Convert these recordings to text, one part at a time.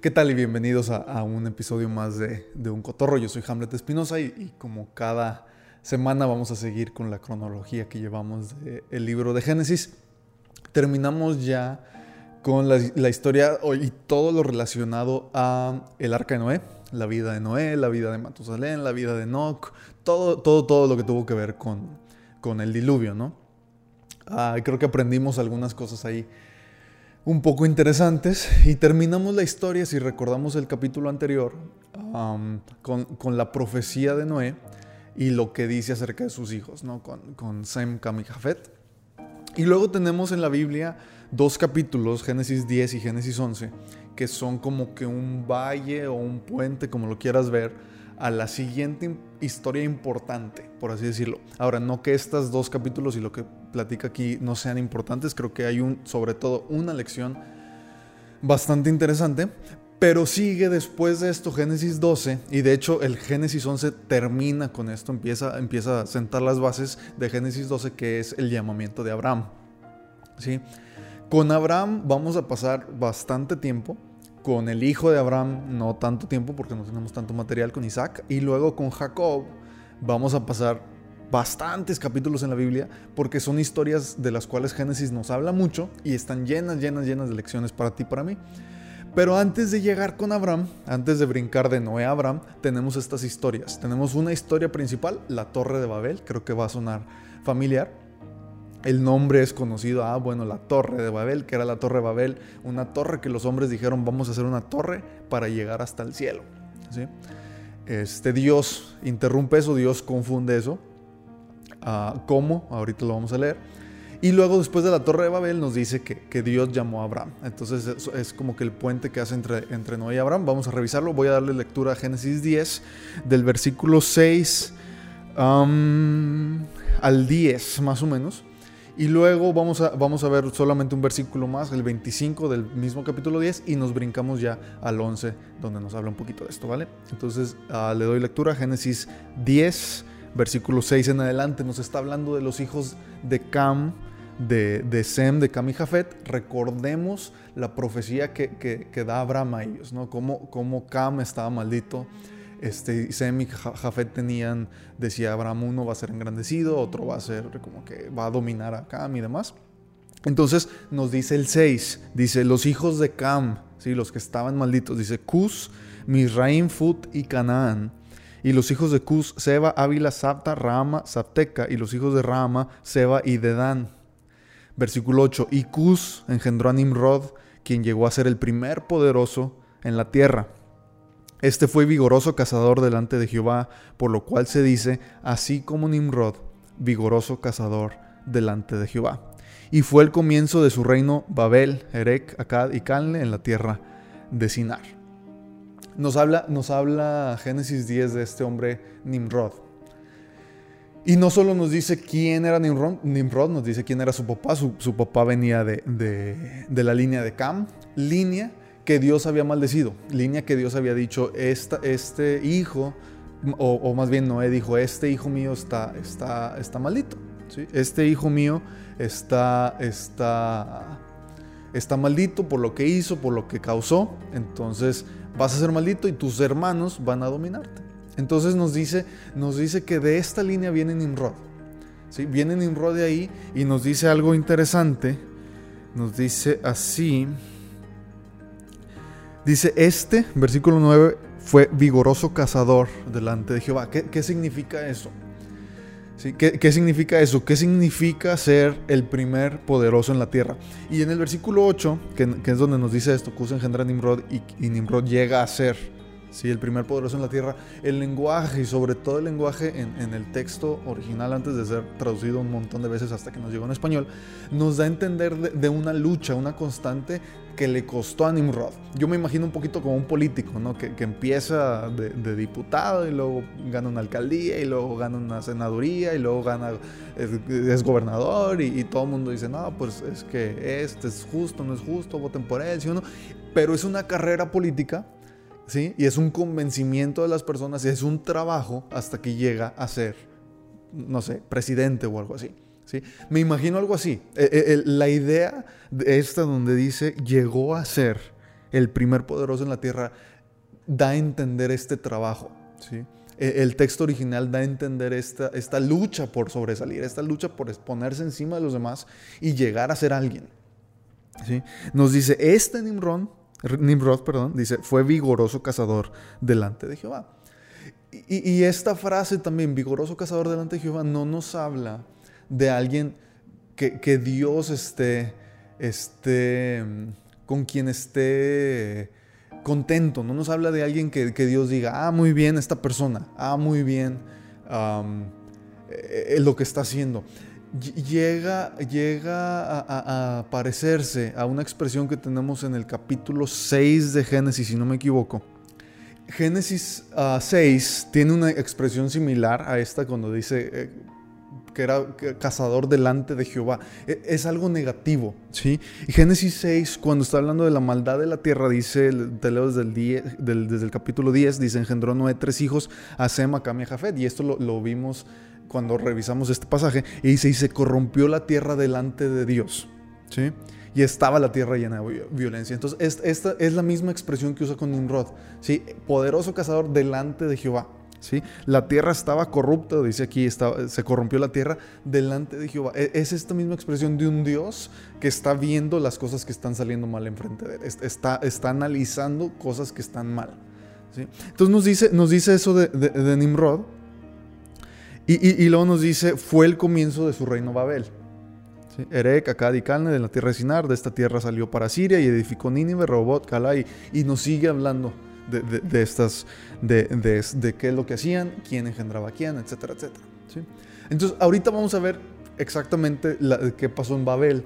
¿Qué tal y bienvenidos a, un episodio más de, Un Cotorro? Yo soy Hamlet Espinosa y, como cada semana vamos a seguir con la cronología que llevamos del libro de Génesis. Terminamos ya con la, historia y todo lo relacionado a el arca de Noé, la vida de Noé, la vida de Matusalén, la vida de Enoch, todo, todo, todo lo que tuvo que ver con, con el diluvio, ¿no? Ah, creo que aprendimos algunas cosas ahí un poco interesantes y terminamos la historia, si recordamos el capítulo anterior, con, la profecía de Noé y lo que dice acerca de sus hijos, ¿no? con, con Sem, Cam y Jafet. Y luego tenemos en la Biblia dos capítulos, Génesis 10 y Génesis 11, que son como que un valle o un puente, como lo quieras ver, a la siguiente historia importante, por así decirlo. Ahora, no que estos dos capítulos y lo que platica aquí no sean importantes, creo que hay un, sobre todo una lección bastante interesante, pero sigue después de esto Génesis 12 y de hecho el Génesis 11 termina con esto, empieza, empieza a sentar las bases de Génesis 12 que es el llamamiento de Abraham. ¿Sí? Con Abraham vamos a pasar bastante tiempo con el hijo de Abraham no tanto tiempo porque no tenemos tanto material con Isaac y luego con Jacob vamos a pasar bastantes capítulos en la Biblia porque son historias de las cuales Génesis nos habla mucho y están llenas, llenas, llenas de lecciones para ti y para mí. Pero antes de llegar con Abraham, antes de brincar de Noé a Abraham, tenemos estas historias. Tenemos una historia principal, la Torre de Babel, creo que va a sonar familiar el nombre es conocido, ah, bueno, la torre de Babel, que era la torre de Babel, una torre que los hombres dijeron, vamos a hacer una torre para llegar hasta el cielo. ¿sí? Este Dios interrumpe eso, Dios confunde eso. Ah, ¿Cómo? Ahorita lo vamos a leer. Y luego después de la torre de Babel nos dice que, Dios llamó a Abraham. Entonces es, como que el puente que hace entre, entre Noé y Abraham. Vamos a revisarlo. Voy a darle lectura a Génesis 10 del versículo 6 al 10 más o menos. Y luego vamos a, vamos a ver solamente un versículo más, el 25 del mismo capítulo 10, y nos brincamos ya al 11, donde nos habla un poquito de esto, ¿vale? Entonces ah, le doy lectura, Génesis 10, versículo 6 en adelante, nos está hablando de los hijos de Cam, de, de Sem, de Cam y Jafet. Recordemos la profecía que, que, da Abraham a ellos, ¿no? Cómo, cómo Cam estaba maldito este, Sem y Jafet tenían, decía Abraham, uno va a ser engrandecido, otro va a ser como que va a dominar a Cam y demás. Entonces nos dice el 6, dice los hijos de Cam, ¿sí? los que estaban malditos, dice Cus, Misraim, Fut y Canaán. Y los hijos de Cus, Seba, Ávila, Sapta, Rama, Sapteca. Y los hijos de Rama, Seba y Dedán. Versículo 8. Y Cus engendró a Nimrod, quien llegó a ser el primer poderoso en la tierra. Este fue vigoroso cazador delante de Jehová, por lo cual se dice, así como Nimrod, vigoroso cazador delante de Jehová. Y fue el comienzo de su reino Babel, Erec, Akkad y Calne en la tierra de Sinar. Nos habla, nos habla Génesis 10 de este hombre Nimrod. Y no solo nos dice quién era Nimrod, Nimrod nos dice quién era su papá. Su, papá venía de, de la línea de Cam, línea que Dios había maldecido, línea que Dios había dicho, esta, este hijo, o, más bien Noé dijo, este hijo mío está, está, está maldito, ¿sí? este hijo mío está, está, está maldito por lo que hizo, por lo que causó, entonces vas a ser maldito y tus hermanos van a dominarte. Entonces nos dice, nos dice que de esta línea viene Nimrod. ¿sí? Viene Nimrod de ahí y nos dice algo interesante. Nos dice así. Dice, este, versículo 9, fue vigoroso cazador delante de Jehová. ¿Qué, significa eso? ¿Sí? ¿Qué, significa eso? ¿Qué significa ser el primer poderoso en la tierra? Y en el versículo 8, que, es donde nos dice esto, Cus engendra a Nimrod y Nimrod llega a ser ¿sí? el primer poderoso en la tierra, el lenguaje y sobre todo el lenguaje en, el texto original antes de ser traducido un montón de veces hasta que nos llegó en español, nos da a entender de, una lucha, una constante que le costó a Nimrod. Yo me imagino un poquito como un político, ¿no? Que, empieza de, diputado y luego gana una alcaldía y luego gana una senaduría y luego gana, es, gobernador y, todo el mundo dice, no, pues es que este es justo, no es justo, voten por él, ¿sí o no? Pero es una carrera política ¿sí? Y es un convencimiento de las personas y es un trabajo hasta que llega a ser, no sé, presidente o algo así. ¿sí? Me imagino algo así. E, e, la idea de esta donde dice llegó a ser el primer poderoso en la tierra, da a entender este trabajo. ¿sí? E, el texto original da a entender esta, esta lucha por sobresalir, esta lucha por exponerse encima de los demás y llegar a ser alguien. ¿sí? Nos dice, este Nimrod, Nimrod perdón, dice, fue vigoroso cazador delante de Jehová. Y, esta frase también, vigoroso cazador delante de Jehová, no nos habla de alguien que, Dios esté, esté, con quien esté contento, no nos habla de alguien que, Dios diga, ah, muy bien esta persona, ah, muy bien eh, lo que está haciendo. Llega, llega a, parecerse a una expresión que tenemos en el capítulo 6 de Génesis, si no me equivoco. Génesis 6 ah, tiene una expresión similar a esta cuando dice, eh, que era cazador delante de Jehová. E, es algo negativo, ¿sí? Y Génesis 6, cuando está hablando de la maldad de la tierra, dice, te leo desde el, desde el capítulo 10, dice, engendró Noé tres hijos, a Sem, Cam y Jafet. Y esto lo, vimos cuando revisamos este pasaje. Y dice, y se corrompió la tierra delante de Dios, ¿sí? y estaba la tierra llena de violencia. Entonces, esta es la misma expresión que usa con Nimrod, ¿sí? Poderoso cazador delante de Jehová. La tierra estaba corrupta, dice aquí, se corrompió la tierra delante de Jehová. E, es esta misma expresión de un Dios que está viendo las cosas que están saliendo mal enfrente de él. Está, está analizando cosas que están mal. Entonces nos dice, nos dice eso de, Nimrod. Y, luego nos dice, fue el comienzo de su reino Babel. ¿Sí? Erek, Akkad y Calne de la tierra de Sinar, de esta tierra salió para Siria y edificó Nínive, Robot, Calai, y nos sigue hablando de, estas, de, de, qué es lo que hacían, quién engendraba a quién, etcétera, etcétera. ¿sí? Entonces, ahorita vamos a ver exactamente qué pasó en Babel.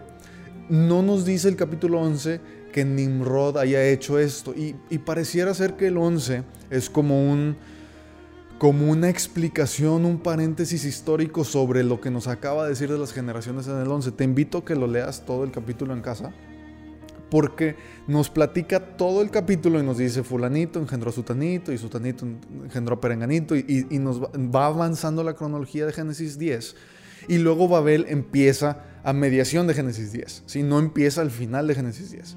No nos dice el capítulo 11 que Nimrod haya hecho esto, y, y pareciera ser que el 11 es como un como una explicación, un paréntesis histórico sobre lo que nos acaba de decir de las generaciones en el 11. Te invito a que lo leas todo el capítulo en casa porque nos platica todo el capítulo y nos dice fulanito engendró a sutanito y sutanito engendró a perenganito y, nos va, avanzando la cronología de Génesis 10 y luego Babel empieza a mediación de Génesis 10, si no empieza al final de Génesis 10.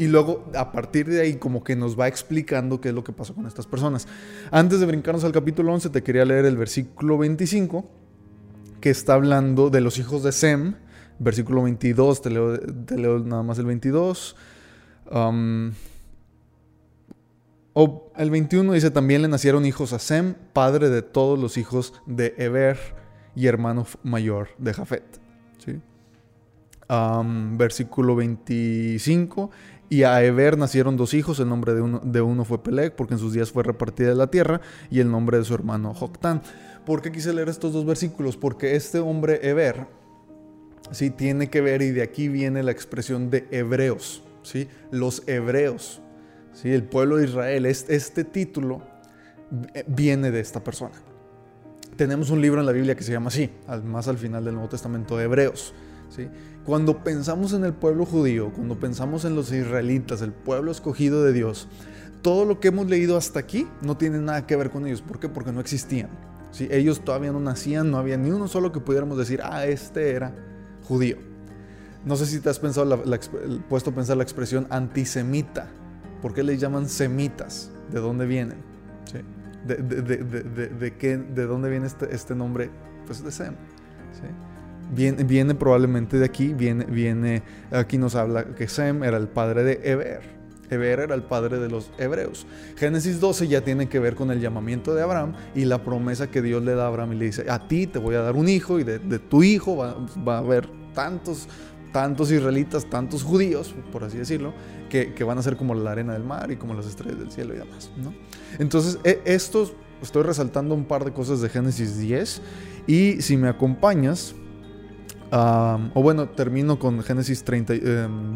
Y luego, a partir de ahí, como que nos va explicando qué es lo que pasó con estas personas. Antes de brincarnos al capítulo 11, te quería leer el versículo 25, que está hablando de los hijos de Sem, versículo 22, te leo, nada más el 22. o el 21 dice, también le nacieron hijos a Sem, padre de todos los hijos de Eber y hermano mayor de Jafet. versículo 25, y a Eber nacieron dos hijos, el nombre de uno, de uno fue Peleg, porque en sus días fue repartida la tierra, y el nombre de su hermano Joctán. ¿Por qué quise leer estos dos versículos? Porque este hombre Eber ¿sí? tiene que ver y de aquí viene la expresión de hebreos, ¿sí? los hebreos, ¿sí? el pueblo de Israel. Este, título viene de esta persona. Tenemos un libro en la Biblia que se llama así, más al final del Nuevo Testamento Hebreos. ¿sí? Cuando pensamos en el pueblo judío, cuando pensamos en los israelitas, el pueblo escogido de Dios, todo lo que hemos leído hasta aquí no tiene nada que ver con ellos. ¿Por qué? Porque no existían. ¿sí? Ellos todavía no nacían, no había ni uno solo que pudiéramos decir, ah, este era judío. No sé si te has pensado puesto a pensar la expresión antisemita. ¿Por qué le llaman semitas? ¿De dónde vienen? De, de, qué, ¿De dónde viene este, este nombre? Pues de Sem. Viene, probablemente de aquí, viene, viene, aquí nos habla que Sem era el padre de Eber. Eber era el padre de los hebreos. Génesis 12 ya tiene que ver con el llamamiento de Abraham y la promesa que Dios le da a Abraham y le dice, a ti te voy a dar un hijo y de, tu hijo va, va, a haber tantos, tantos israelitas, tantos judíos, por así decirlo, que, van a ser como la arena del mar y como las estrellas del cielo y demás. ¿no? Entonces, e, estos, estoy resaltando un par de cosas de Génesis 10 y si me acompañas, o bueno, termino con Génesis 30,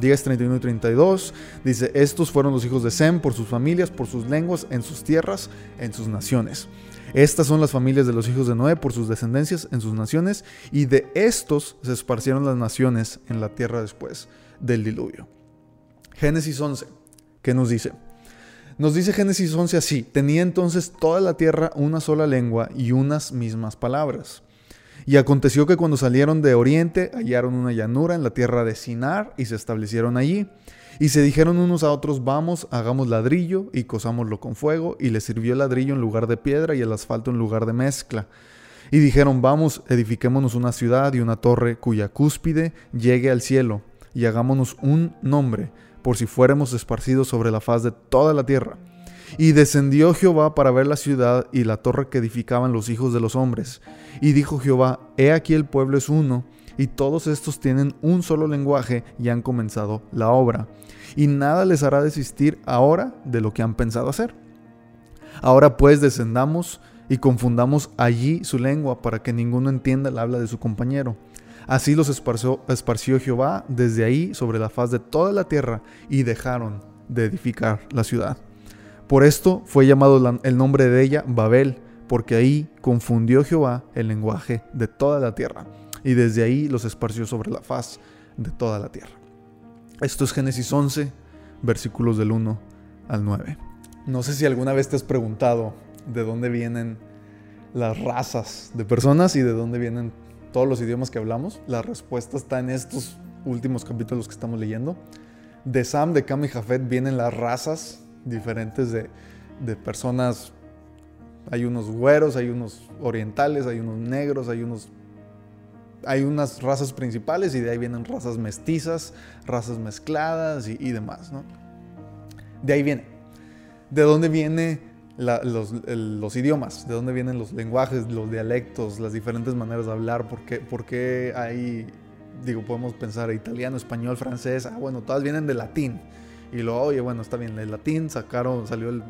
10, 31 y 32. Dice, estos fueron los hijos de Sem por sus familias, por sus lenguas, en sus tierras, en sus naciones. Estas son las familias de los hijos de Noé por sus descendencias en sus naciones, y de estos se esparcieron las naciones en la tierra después del diluvio. Génesis 11, ¿qué nos dice? Nos dice Génesis 11 así, tenía entonces toda la tierra una sola lengua y unas mismas palabras. Y aconteció que cuando salieron de oriente hallaron una llanura en la tierra de Sinar y se establecieron allí. Y se dijeron unos a otros, vamos, hagamos ladrillo y cosámoslo con fuego, y les sirvió el ladrillo en lugar de piedra y el asfalto en lugar de mezcla. Y dijeron, vamos, edifiquémonos una ciudad y una torre cuya cúspide llegue al cielo, y hagámonos un nombre, por si fuéramos esparcidos sobre la faz de toda la tierra. Y descendió Jehová para ver la ciudad y la torre que edificaban los hijos de los hombres. Y dijo Jehová, He aquí el pueblo es uno, y todos estos tienen un solo lenguaje y han comenzado la obra. Y nada les hará desistir ahora de lo que han pensado hacer. Ahora pues descendamos y confundamos allí su lengua para que ninguno entienda el habla de su compañero. Así los esparció, Jehová desde ahí sobre la faz de toda la tierra y dejaron de edificar la ciudad. Por esto fue llamado el nombre de ella Babel, porque ahí confundió Jehová el lenguaje de toda la tierra, y desde ahí los esparció sobre la faz de toda la tierra. Esto es Génesis 11, versículos del 1 al 9. No sé si alguna vez te has preguntado de dónde vienen las razas de personas y de dónde vienen todos los idiomas que hablamos. La respuesta está en estos últimos capítulos que estamos leyendo. De Sam, de Cam y Jafet vienen las razas diferentes de, de personas. Hay unos güeros, hay unos orientales, hay unos negros, hay unos hay unas razas principales y de ahí vienen razas mestizas, razas mezcladas y, demás, ¿no? De ahí viene. ¿De dónde vienen los, idiomas? ¿De dónde vienen los lenguajes, los dialectos, las diferentes maneras de hablar? ¿Por qué, hay, digo, podemos pensar italiano, español, francés? Ah, bueno, todas vienen del latín. Y luego, oye, bueno, está bien, el latín sacaron, salió el,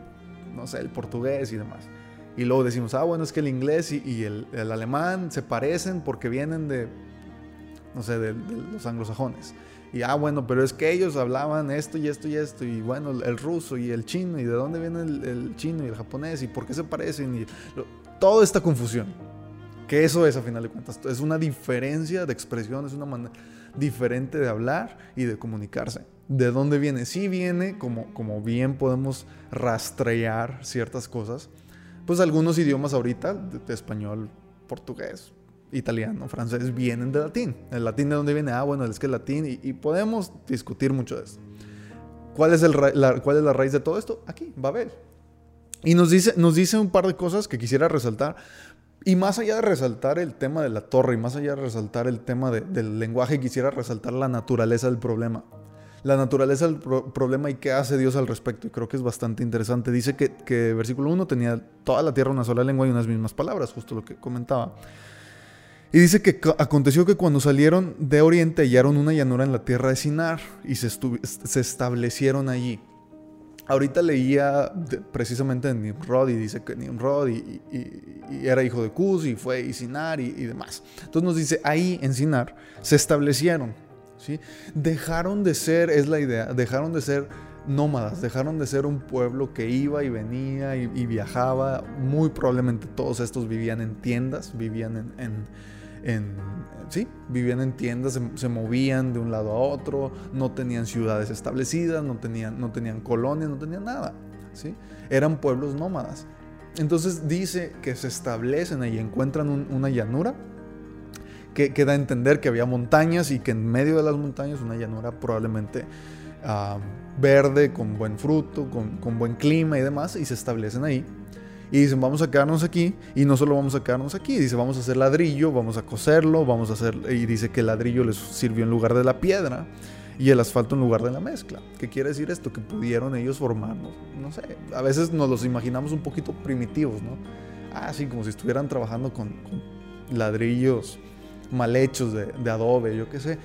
no sé, el portugués y demás. Y luego decimos, ah, bueno, es que el inglés y, el, alemán se parecen porque vienen de, no sé, de, los anglosajones. Y ah, bueno, pero es que ellos hablaban esto y esto y esto. Y bueno, el ruso y el chino. ¿Y de dónde viene el, chino y el japonés? ¿Y por qué se parecen? Y toda esta confusión. Que eso es, a final de cuentas. Es una diferencia de expresión, es una manera diferente de hablar y de comunicarse. ¿De dónde viene? Sí viene, como, como bien podemos rastrear ciertas cosas, pues algunos idiomas ahorita, español, portugués, italiano, francés, vienen de latín. ¿El latín de dónde viene? Ah, bueno, es que el latín, y, podemos discutir mucho de eso. ¿Cuál es, la, ¿Cuál es la raíz de todo esto? Aquí, Babel. Y nos dice, nos dice un par de cosas que quisiera resaltar. Y más allá de resaltar el tema de la torre y más allá de resaltar el tema del lenguaje, quisiera resaltar la naturaleza del problema. La naturaleza del problema y qué hace Dios al respecto. Y creo que es bastante interesante. Dice que, que versículo 1 tenía toda la tierra una sola lengua y unas mismas palabras, justo lo que comentaba. Y dice que aconteció que cuando salieron de Oriente hallaron una llanura en la tierra de Sinar y se, se establecieron allí. Ahorita leía precisamente en Nimrod y dice que Nimrod y, era hijo de Cus y fue y Sinar y, demás. Entonces nos dice, ahí en Sinar se establecieron, Dejaron de ser, es la idea, dejaron de ser nómadas, dejaron de ser un pueblo que iba y venía y, viajaba. Muy probablemente todos estos vivían en tiendas, vivían en sí, vivían en tiendas, se, movían de un lado a otro, no tenían ciudades establecidas, no tenían, no tenían colonias, no tenían nada, ¿sí? Eran pueblos nómadas. Entonces dice que se establecen ahí, encuentran una llanura que, da a entender que había montañas y que en medio de las montañas una llanura probablemente ah, verde, con buen fruto, con, buen clima y demás, y se establecen ahí. Y dicen, vamos a quedarnos aquí. Y no solo vamos a quedarnos aquí. Dice, vamos a hacer ladrillo, vamos a coserlo, vamos a hacer... Y dice que el ladrillo les sirvió en lugar de la piedra y el asfalto en lugar de la mezcla. ¿Qué quiere decir esto? Que pudieron ellos formarnos. No sé, a veces nos los imaginamos un poquito primitivos, ¿no? Así como si estuvieran trabajando con, ladrillos mal hechos de, adobe, yo qué sé.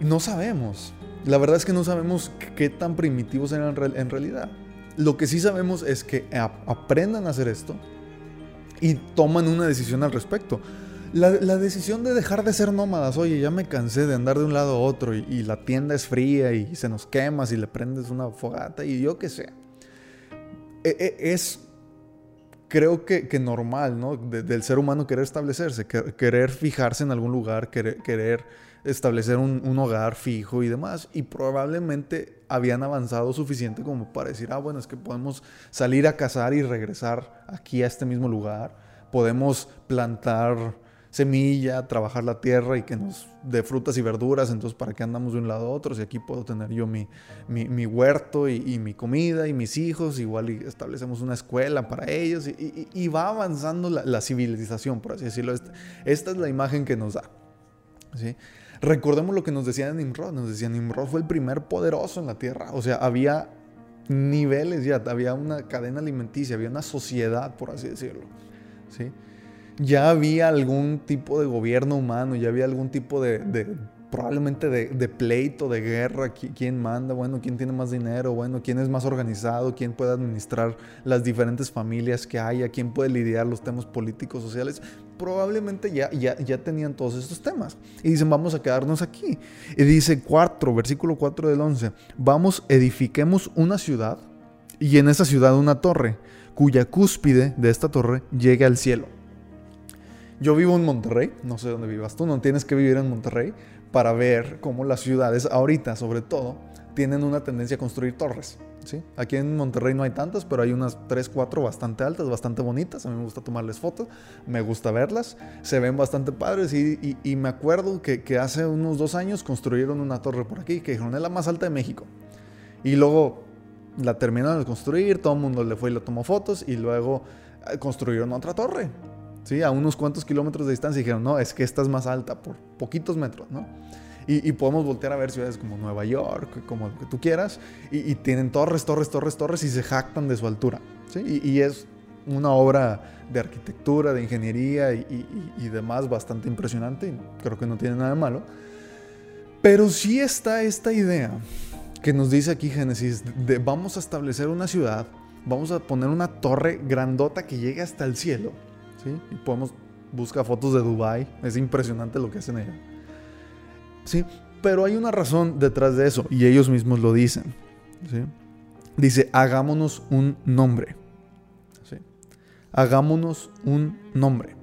No sabemos. La verdad es que no sabemos qué tan primitivos eran en realidad. Lo que sí sabemos es que aprendan a hacer esto y toman una decisión al respecto. La, decisión de dejar de ser nómadas, oye, ya me cansé de andar de un lado a otro y, la tienda es fría y se nos quema si le prendes una fogata y yo qué sé. E, e, es, creo que, normal, ¿no? del ser humano querer establecerse, querer fijarse en algún lugar, querer, establecer un, hogar fijo y demás. Y probablemente habían avanzado suficiente como para decir, ah, bueno, es que podemos salir a cazar y regresar aquí a este mismo lugar. Podemos plantar semilla, trabajar la tierra y que nos dé frutas y verduras, entonces para qué andamos de un lado a otro, si aquí puedo tener yo mi, mi, huerto y, mi comida y mis hijos, igual establecemos una escuela para ellos y, va avanzando la, civilización, por así decirlo. Esta, esta, es la imagen que nos da. ¿sí? Recordemos lo que nos decían Nimrod, nos decían Nimrod fue el primer poderoso en la tierra, o sea, había niveles ya, había una cadena alimenticia, había una sociedad, por así decirlo. ¿sí? Ya había algún tipo de gobierno humano, ya había algún tipo de, probablemente de, pleito, de guerra, quién manda, bueno, quién tiene más dinero, bueno, quién es más organizado, quién puede administrar las diferentes familias que haya, quién puede lidiar los temas políticos, sociales. Probablemente ya, ya, ya tenían todos estos temas. Y dicen, vamos a quedarnos aquí. Y dice 4, versículo 4 del 11, vamos, edifiquemos una ciudad y en esa ciudad una torre, cuya cúspide de esta torre llegue al cielo yo vivo en Monterrey, no sé dónde vivas tú, no tienes que vivir en Monterrey para ver cómo las ciudades, ahorita sobre todo, tienen una tendencia a construir torres. ¿sí? Aquí en Monterrey no hay tantas, pero hay unas 3, 4 bastante altas, bastante bonitas. A mí me gusta tomarles fotos, me gusta verlas, se ven bastante padres. Y, me acuerdo que, que, hace unos dos años construyeron una torre por aquí, que dijeron es la más alta de México. Y luego la terminaron de construir, todo el mundo le fue y le tomó fotos, y luego eh, construyeron otra torre. ¿Sí? A unos cuantos kilómetros de distancia dijeron, no, es que esta es más alta por poquitos metros, ¿no? Y, podemos voltear a ver ciudades como Nueva York, como lo que tú quieras, y, tienen torres, torres, torres, torres y se jactan de su altura, ¿sí? Y, es una obra de arquitectura, de ingeniería y, demás bastante impresionante, y creo que no tiene nada de malo. Pero sí está esta idea que nos dice aquí Génesis, de vamos a establecer una ciudad, vamos a poner una torre grandota que llegue hasta el cielo y podemos buscar fotos de Dubai, es impresionante lo que hacen allá. ¿Sí? Pero hay una razón detrás de eso y ellos mismos lo dicen. Dice, hagámonos un nombre. Hagámonos un nombre.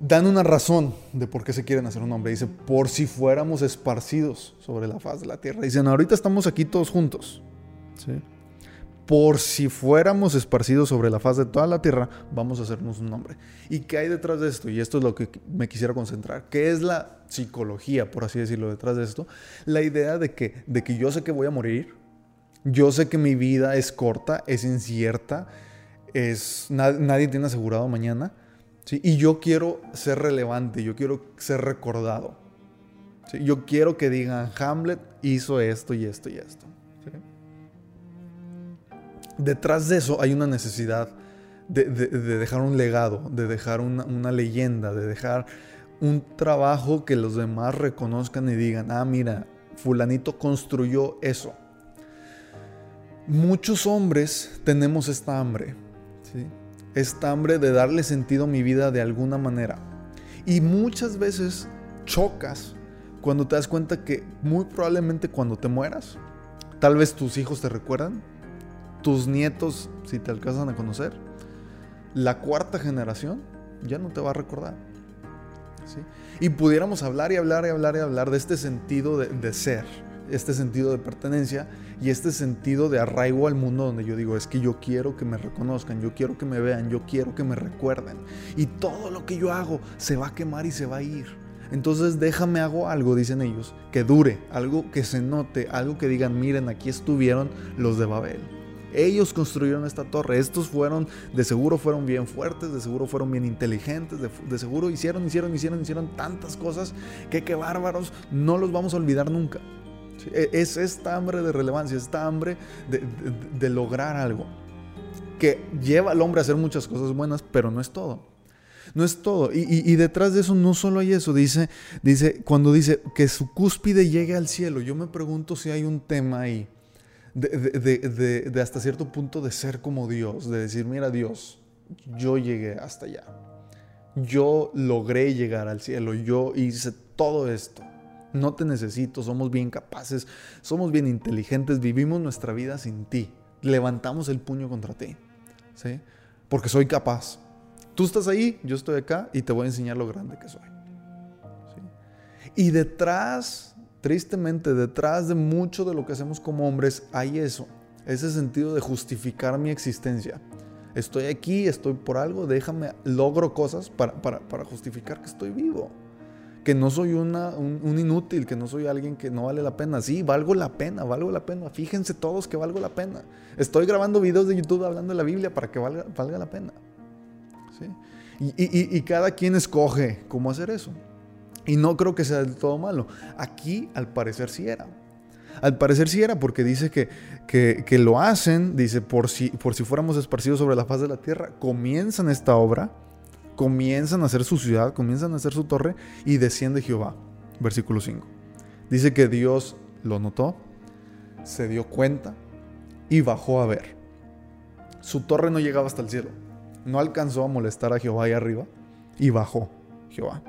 Dan una razón de por qué se quieren hacer un nombre. Dice, por si fuéramos esparcidos sobre la faz de la tierra. Dicen, ahorita estamos aquí todos juntos. ¿sí? Por si fuéramos esparcidos sobre la faz de toda la tierra, vamos a hacernos un nombre. ¿Y qué hay detrás de esto? Y esto es lo que me quisiera concentrar. ¿Qué es la psicología, por así decirlo, detrás de esto? La idea de que, de que yo sé que voy a morir, yo sé que mi vida es corta, es incierta, es, nadie tiene asegurado mañana, ¿sí? y yo quiero ser relevante, yo quiero ser recordado. Yo quiero que digan, Hamlet hizo esto y esto y esto detrás de eso hay una necesidad de, dejar un legado, de dejar una, leyenda, de dejar un trabajo que los demás reconozcan y digan, ah, mira, fulanito construyó eso. Muchos hombres tenemos esta hambre, esta hambre de darle sentido a mi vida de alguna manera. Y muchas veces chocas cuando te das cuenta que muy probablemente cuando te mueras, tal vez tus hijos te recuerdan, tus nietos, si te alcanzan a conocer, la cuarta generación ya no te va a recordar. ¿sí? Y pudiéramos hablar y hablar y hablar y hablar de este sentido de, ser, este sentido de pertenencia y este sentido de arraigo al mundo donde yo digo, es que yo quiero que me reconozcan, yo quiero que me vean, yo quiero que me recuerden. Y todo lo que yo hago se va a quemar y se va a ir. Entonces déjame hago algo, dicen ellos, que dure, algo que se note, algo que digan, miren, aquí estuvieron los de Babel. Ellos construyeron esta torre. Estos fueron, de seguro fueron bien fuertes, de seguro fueron bien inteligentes, de, seguro hicieron, hicieron, hicieron, hicieron tantas cosas que qué bárbaros, no los vamos a olvidar nunca. E, es esta hambre de relevancia, esta hambre de, lograr algo que lleva al hombre a hacer muchas cosas buenas, pero no es todo. No es todo. Y, y, detrás de eso no solo hay eso. Dice, dice, cuando dice que su cúspide llegue al cielo, yo me pregunto si hay un tema ahí de, hasta cierto punto de ser como Dios, de decir, mira Dios, yo llegué hasta allá. Yo logré llegar al cielo, yo hice todo esto. No te necesito, somos bien capaces, somos bien inteligentes, vivimos nuestra vida sin ti. Levantamos el puño contra ti, ¿sí? Porque soy capaz. Tú estás ahí, yo estoy acá y te voy a enseñar lo grande que soy. Y detrás tristemente detrás de mucho de lo que hacemos como hombres hay eso, ese sentido de justificar mi existencia, Estoy aquí, estoy por algo, déjame, logro cosas para, para, justificar que estoy vivo. Que no soy una, un, inútil, que no soy alguien que no vale la pena. Sí, valgo la pena, valgo la pena. Fíjense todos que valgo la pena. Estoy grabando videos de YouTube hablando de la Biblia para que valga, valga la pena. ¿Sí? Y, y cada quien escoge cómo hacer eso. Y no creo que sea del todo malo. Aquí al parecer sí era. Al parecer sí era porque dice que, que, lo hacen, dice, por si, por si fuéramos esparcidos sobre la faz de la tierra, comienzan esta obra, comienzan a hacer su ciudad, comienzan a hacer su torre y desciende Jehová. Versículo 5. Dice que Dios lo notó, se dio cuenta y bajó a ver. Su torre no llegaba hasta el cielo, no alcanzó a molestar a Jehová ahí arriba y bajó Jehová.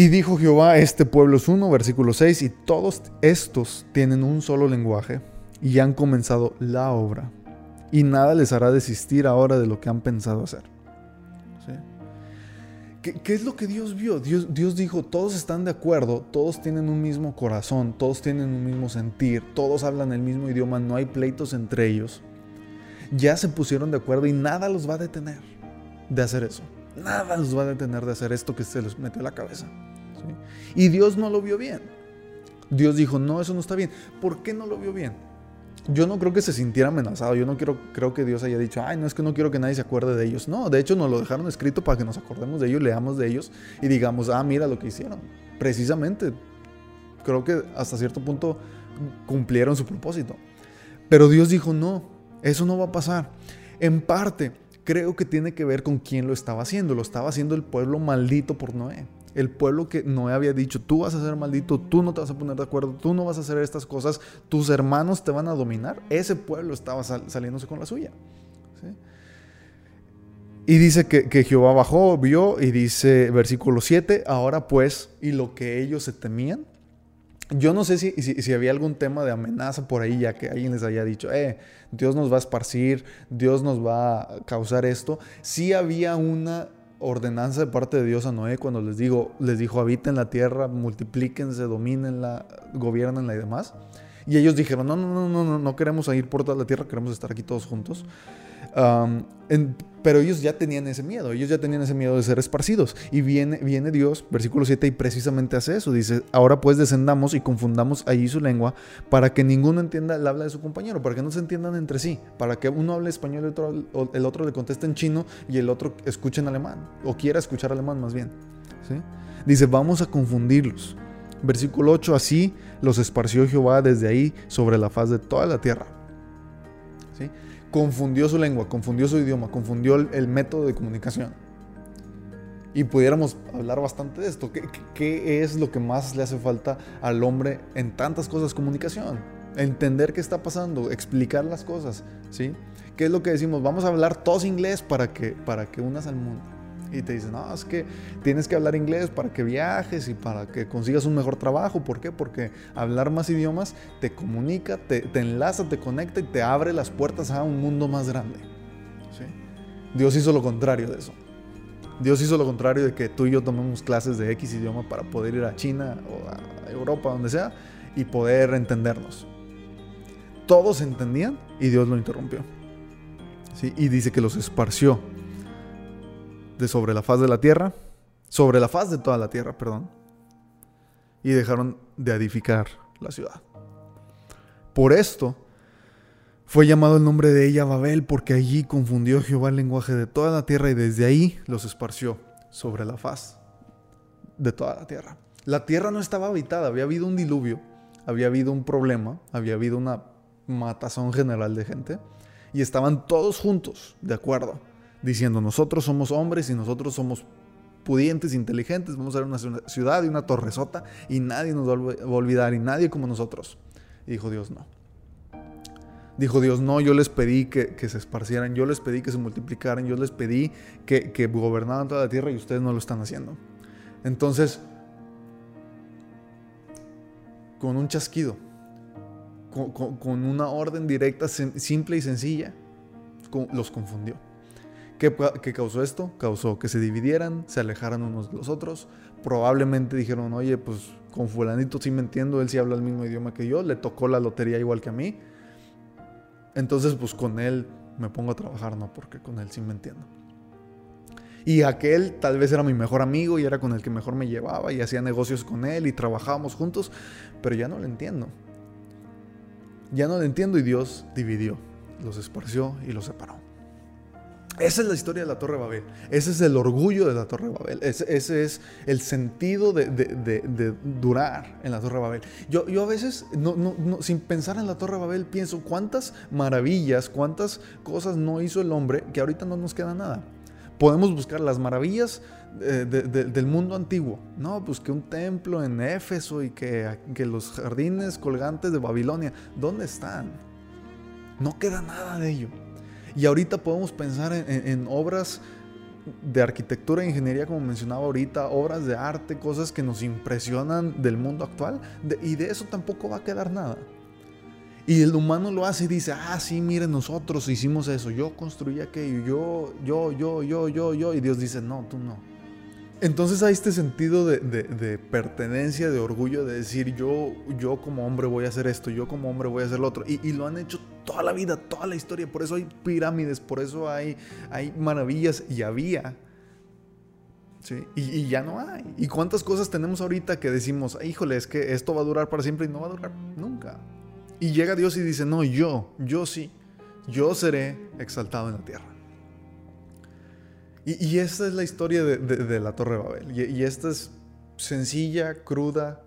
Y dijo Jehová, este pueblo es uno, versículo 6, y todos estos tienen un solo lenguaje y han comenzado la obra, y nada les hará desistir ahora de lo que han pensado hacer. ¿Qué, es lo que Dios vio? Dios, Dios dijo, todos están de acuerdo, todos tienen un mismo corazón, todos tienen un mismo sentir, todos hablan el mismo idioma, no hay pleitos entre ellos. Ya se pusieron de acuerdo y nada los va a detener de hacer eso. Nada los va a detener de hacer esto que se les metió a la cabeza. Y Dios no lo vio bien. Dios dijo, no, eso no está bien. ¿Por qué no lo vio bien? Yo no creo que se sintiera amenazado. Yo no quiero, creo que Dios haya dicho, ay, no es que no quiero que nadie se acuerde de ellos. No, de hecho nos lo dejaron escrito para que nos acordemos de ellos, leamos de ellos y digamos, ah, mira lo que hicieron. Precisamente, creo que hasta cierto punto cumplieron su propósito. Pero Dios dijo, no, eso no va a pasar. En parte, creo que tiene que ver con quién lo estaba haciendo. Lo estaba haciendo el pueblo maldito por Noé. El pueblo que Noé había dicho, tú vas a ser maldito, tú no te vas a poner de acuerdo, tú no vas a hacer estas cosas, tus hermanos te van a dominar. Ese pueblo estaba saliéndose con la suya. Y dice que, Jehová bajó, vio, y dice versículo 7, ahora pues, y lo que ellos se temían. Yo no sé si, si, había algún tema de amenaza por ahí, ya que alguien les haya dicho, eh, Dios nos va a esparcir, Dios nos va a causar esto. Sí había una ordenanza de parte de Dios a Noé cuando les, digo, les dijo, habiten la tierra, multiplíquense, domínenla, gobiernenla y demás. Y ellos dijeron, no, no, no, no, no, no queremos ir por toda la tierra, queremos estar aquí todos juntos pero ellos ya tenían ese miedo, ellos ya tenían ese miedo de ser esparcidos. Y viene, viene Dios, versículo 7, y precisamente hace eso. Dice, ahora pues descendamos y confundamos allí su lengua para que ninguno entienda el habla de su compañero, para que no se entiendan entre sí, para que uno hable español y otro, el otro le conteste en chino y el otro escuche en alemán, o quiera escuchar alemán más bien. ¿sí? Dice, vamos a confundirlos. Versículo 8, así los esparció Jehová desde ahí sobre la faz de toda la tierra. ¿Sí? confundió su lengua, confundió su idioma, confundió el, método de comunicación. Y pudiéramos hablar bastante de esto. ¿Qué, es lo que más le hace falta al hombre en tantas cosas? Comunicación. Entender qué está pasando, explicar las cosas. ¿sí? ¿Qué es lo que decimos? Vamos a hablar todos inglés para que, para que unas al mundo y te dicen, no, es que tienes que hablar inglés para que viajes y para que consigas un mejor trabajo. ¿Por qué? Porque hablar más idiomas te comunica, te, enlaza, te conecta y te abre las puertas a un mundo más grande. Dios hizo lo contrario de eso. Dios hizo lo contrario de que tú y yo tomemos clases de X idioma para poder ir a China o a Europa, donde sea, y poder entendernos. Todos entendían y Dios lo interrumpió. ¿Sí? Y dice que los esparció sobre la faz de la tierra, sobre la faz de toda la tierra, perdón, y dejaron de edificar la ciudad. Por esto fue llamado el nombre de ella Babel, porque allí confundió Jehová el lenguaje de toda la tierra y desde ahí los esparció sobre la faz de toda la tierra. La tierra no estaba habitada, había habido un diluvio, había habido un problema, había habido una matazón general de gente y estaban todos juntos, de acuerdo diciendo, nosotros somos hombres y nosotros somos pudientes, inteligentes, vamos a ser una ciudad y una torresota y nadie nos va a olvidar y nadie como nosotros. Dijo Dios, no. Dijo Dios, no, yo les pedí que, se esparcieran, yo les pedí que se multiplicaran, yo les pedí que, que gobernaran toda la tierra y ustedes no lo están haciendo. Entonces, con un chasquido, con una orden directa, simple y sencilla, los confundió. ¿Qué, causó esto? Causó que se dividieran, se alejaran unos de los otros. Probablemente dijeron, oye, pues con fulanito sí me entiendo, él sí habla el mismo idioma que yo, le tocó la lotería igual que a mí. Entonces, pues con él me pongo a trabajar, no, porque con él sí me entiendo. Y aquel tal vez era mi mejor amigo y era con el que mejor me llevaba y hacía negocios con él y trabajábamos juntos, pero ya no lo entiendo. Ya no lo entiendo y Dios dividió, los esparció y los separó. Esa es la historia de la Torre Babel. Ese es el orgullo de la Torre Babel. Ese, es el sentido de, durar en la Torre Babel. Yo, yo a veces, sin pensar en la Torre Babel, pienso cuántas maravillas, cuántas cosas no hizo el hombre que ahorita no nos queda nada. Podemos buscar las maravillas eh, del mundo antiguo. No, pues que un templo en Éfeso y que, que los jardines colgantes de Babilonia. ¿Dónde están? No queda nada de ello. Y ahorita podemos pensar en, obras de arquitectura e ingeniería, como mencionaba ahorita, obras de arte, cosas que nos impresionan del mundo actual, y de eso tampoco va a quedar nada. Y el humano lo hace y dice, ah, sí, miren, nosotros hicimos eso, yo construí aquello, yo, yo, yo, yo, yo, yo, y Dios dice, no, tú no. Entonces hay este sentido de, pertenencia, de orgullo, de decir yo, yo como hombre voy a hacer esto, yo como hombre voy a hacer lo otro. Y, lo han hecho toda la vida, toda la historia. Por eso hay pirámides, por eso hay, hay maravillas y había. ¿sí? Y, ya no hay. ¿Y cuántas cosas tenemos ahorita que decimos, híjole, es que esto va a durar para siempre y no va a durar nunca? Y llega Dios y dice, no, yo, yo sí, yo seré exaltado en la tierra. Y, esta es la historia de, la Torre de Babel. Y, esta es sencilla, cruda,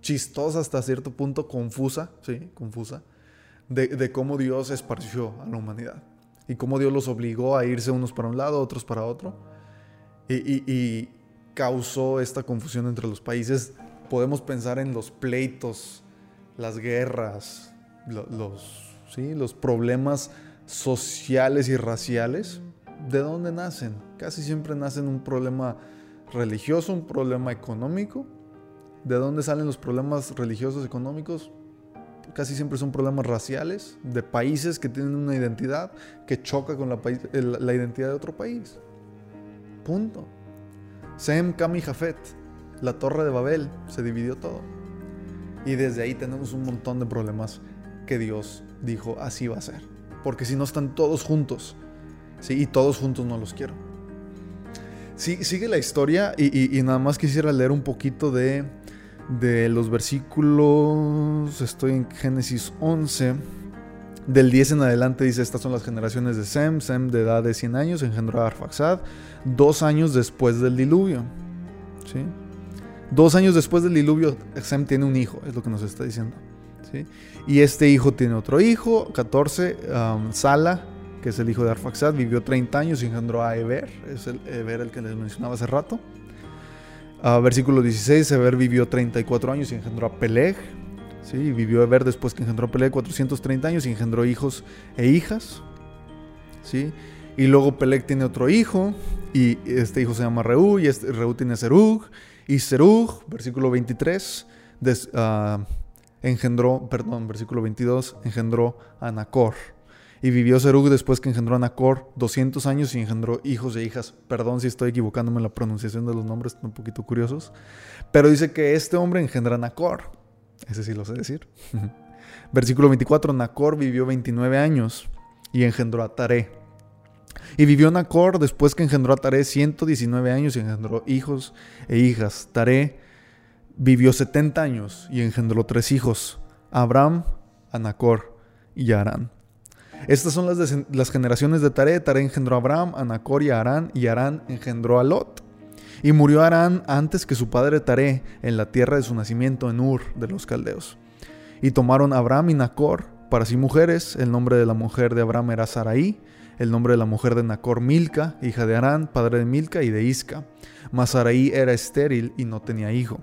chistosa hasta cierto punto, confusa, sí, confusa, de, cómo Dios esparció a la humanidad. Y cómo Dios los obligó a irse unos para un lado, otros para otro. Y, causó esta confusión entre los países. Podemos pensar en los pleitos, las guerras, los, ¿sí? los problemas sociales y raciales ¿de dónde nacen? Casi siempre nacen un problema religioso, un problema económico. ¿De dónde salen los problemas religiosos económicos? Casi siempre son problemas raciales, de países que tienen una identidad que choca con la, la identidad de otro país. Punto. Sem, Kam y Jafet, la torre de Babel, se dividió todo. Y desde ahí tenemos un montón de problemas que Dios dijo así va a ser. Porque si no están todos juntos, ¿sí? Y todos juntos no los quiero. Sí, sigue la historia y, nada más quisiera leer un poquito de, de los versículos, estoy en Génesis 11, del 10 en adelante dice, estas son las generaciones de Sem, Sem de edad de 100 años, engendró a Arfaxad, dos años después del diluvio. ¿sí? Dos años después del diluvio, Sem tiene un hijo, es lo que nos está diciendo. ¿sí? Y este hijo tiene otro hijo, 14, um, Sala, que es el hijo de Arfaxad, vivió 30 años y engendró a Eber, es el Eber el que les mencionaba hace rato. Uh, versículo 16, Eber vivió 34 años y engendró a Peleg. ¿sí? Vivió Eber después que engendró a Peleg 430 años y engendró hijos e hijas. ¿sí? Y luego Peleg tiene otro hijo y este hijo se llama Reú y este, Reú tiene Serug. Y Serug, versículo 23, ah, engendró, perdón, versículo 22, engendró a Nacor. Y vivió Serug después que engendró a Nacor 200 años y engendró hijos e hijas. Perdón si estoy equivocándome en la pronunciación de los nombres, están un poquito curiosos. Pero dice que este hombre engendra a Nacor. Ese sí lo sé decir. Versículo 24, Nacor vivió 29 años y engendró a Taré. Y vivió Nacor después que engendró a Taré 119 años y engendró hijos e hijas. Taré vivió 70 años y engendró tres hijos, Abraham, a Nacor y Arán. Estas son las, generaciones de Tare. Tare engendró a Abraham, a Nacor y a Arán, y Arán engendró a Lot. Y murió Arán antes que su padre Tare en la tierra de su nacimiento en Ur de los caldeos. Y tomaron Abraham y Nacor para sí mujeres. El nombre de la mujer de Abraham era Sarai. El nombre de la mujer de Nacor Milca, hija de Arán, padre de Milca y de Isca. Mas Sarai era estéril y no tenía hijo.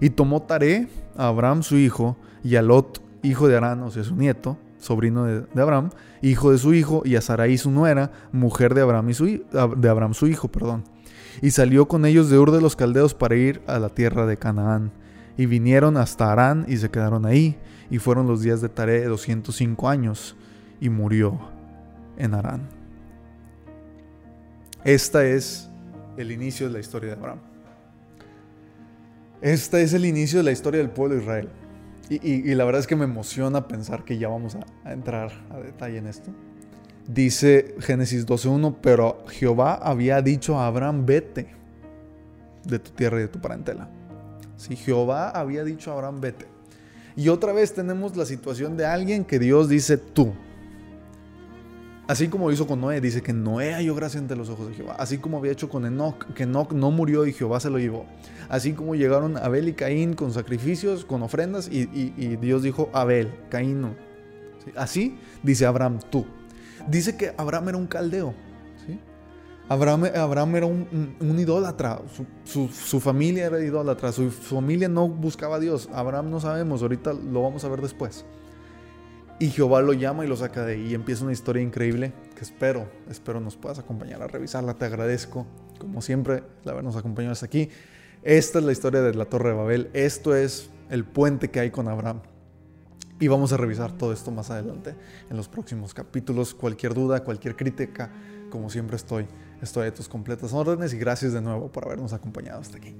Y tomó Tare a Abraham su hijo y a Lot, hijo de Arán, o sea, su nieto, sobrino de, Abraham, hijo de su hijo, y a Sarai su nuera, mujer de Abraham, y su, de Abraham su hijo, perdón. Y salió con ellos de Ur de los Caldeos para ir a la tierra de Canaán. Y vinieron hasta Arán y se quedaron ahí. Y fueron los días de Tare 205 años. Y murió en Arán. Esta es el inicio de la historia de Abraham. Este es el inicio de la historia del pueblo de Israel. Y, la verdad es que me emociona pensar que ya vamos a, entrar a detalle en esto. Dice Génesis 12.1, pero Jehová había dicho a Abraham, vete de tu tierra y de tu parentela. Si Jehová había dicho a Abraham, vete. Y otra vez tenemos la situación de alguien que Dios dice tú. Así como hizo con Noé, dice que Noé halló gracia ante los ojos de Jehová. Así como había hecho con Enoch, que Enoch no murió y Jehová se lo llevó. Así como llegaron Abel y Caín con sacrificios, con ofrendas, y, Dios dijo, Abel, Caín no. Así dice Abraham, tú. Dice que Abraham era un caldeo. Abraham, Abraham, era un, idólatra, su, familia era idólatra, su, su familia no buscaba a Dios. Abraham no sabemos, ahorita lo vamos a ver después. Y Jehová lo llama y lo saca de ahí. Y empieza una historia increíble que espero, espero nos puedas acompañar a revisarla. Te agradezco, como siempre, de habernos acompañado hasta aquí. Esta es la historia de la Torre de Babel. Esto es el puente que hay con Abraham. Y vamos a revisar todo esto más adelante en los próximos capítulos. Cualquier duda, cualquier crítica, como siempre estoy, estoy a tus completas órdenes y gracias de nuevo por habernos acompañado hasta aquí.